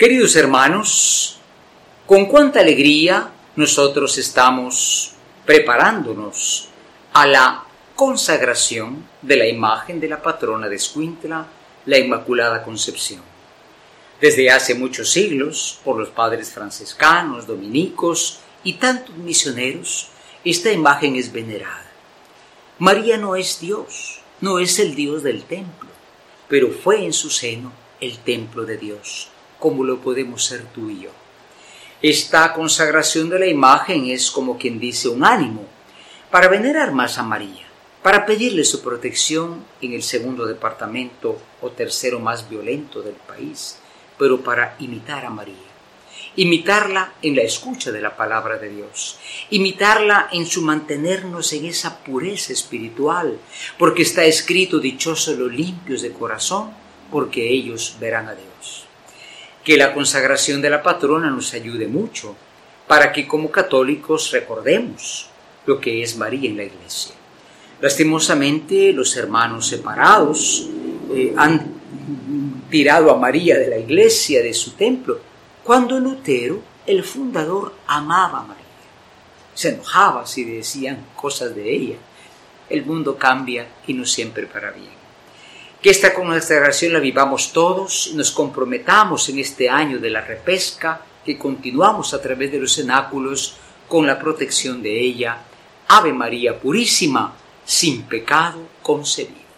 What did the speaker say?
Queridos hermanos, con cuánta alegría nosotros estamos preparándonos a la consagración de la imagen de la patrona de Escuintla, la Inmaculada Concepción. Desde hace muchos siglos, por los padres franciscanos, dominicos y tantos misioneros, esta imagen es venerada. María no es Dios, no es el Dios del templo, pero fue en su seno el templo de Dios, como lo podemos ser tú y yo. Esta consagración de la imagen es como quien dice un ánimo para venerar más a María, para pedirle su protección en el segundo departamento o tercero más violento del país, pero para imitar a María imitarla en la escucha de la palabra de Dios, imitarla en su mantenernos en esa pureza espiritual, porque está escrito dichosos los limpios de corazón, porque ellos verán a Dios. Que la consagración de la patrona nos ayude mucho para que como católicos recordemos lo que es María en la iglesia. Lastimosamente los hermanos separados eh, han tirado a María de la iglesia, de su templo, cuando Lutero, el fundador, amaba a María. Se enojaba si decían cosas de ella. El mundo cambia y no siempre para bien. Que esta consagración la vivamos todos y nos comprometamos en este año de la repesca, que continuamos a través de los cenáculos con la protección de ella. Ave María Purísima, sin pecado concebida.